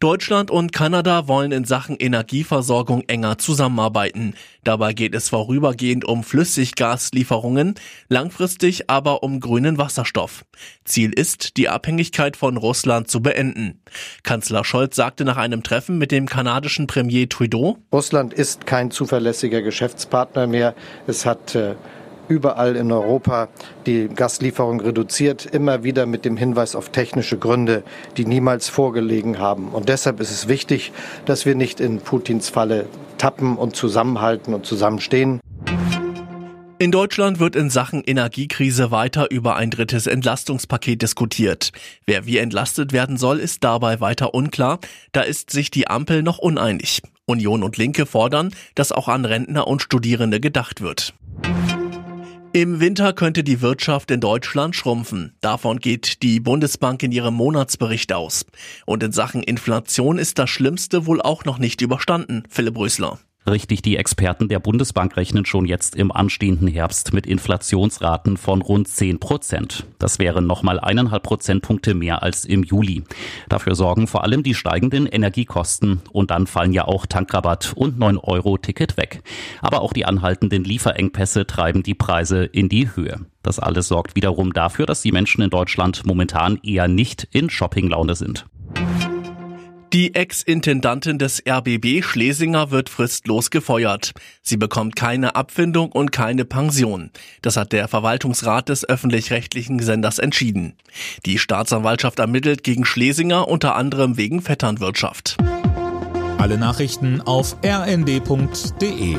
Deutschland und Kanada wollen in Sachen Energieversorgung enger zusammenarbeiten. Dabei geht es vorübergehend um Flüssiggaslieferungen, langfristig aber um grünen Wasserstoff. Ziel ist, die Abhängigkeit von Russland zu beenden. Kanzler Scholz sagte nach einem Treffen mit dem kanadischen Premier Trudeau, Russland ist kein zuverlässiger Geschäftspartner mehr. Es hat äh überall in Europa die Gaslieferung reduziert, immer wieder mit dem Hinweis auf technische Gründe, die niemals vorgelegen haben. Und deshalb ist es wichtig, dass wir nicht in Putins Falle tappen und zusammenhalten und zusammenstehen. In Deutschland wird in Sachen Energiekrise weiter über ein drittes Entlastungspaket diskutiert. Wer wie entlastet werden soll, ist dabei weiter unklar. Da ist sich die Ampel noch uneinig. Union und Linke fordern, dass auch an Rentner und Studierende gedacht wird. Im Winter könnte die Wirtschaft in Deutschland schrumpfen. Davon geht die Bundesbank in ihrem Monatsbericht aus. Und in Sachen Inflation ist das Schlimmste wohl auch noch nicht überstanden, Philipp Rösler. Richtig, die Experten der Bundesbank rechnen schon jetzt im anstehenden Herbst mit Inflationsraten von rund 10 Prozent. Das wären nochmal eineinhalb Prozentpunkte mehr als im Juli. Dafür sorgen vor allem die steigenden Energiekosten und dann fallen ja auch Tankrabatt und 9-Euro-Ticket weg. Aber auch die anhaltenden Lieferengpässe treiben die Preise in die Höhe. Das alles sorgt wiederum dafür, dass die Menschen in Deutschland momentan eher nicht in Shoppinglaune sind. Die Ex-Intendantin des RBB Schlesinger wird fristlos gefeuert. Sie bekommt keine Abfindung und keine Pension. Das hat der Verwaltungsrat des öffentlich-rechtlichen Senders entschieden. Die Staatsanwaltschaft ermittelt gegen Schlesinger unter anderem wegen Vetternwirtschaft. Alle Nachrichten auf rnd.de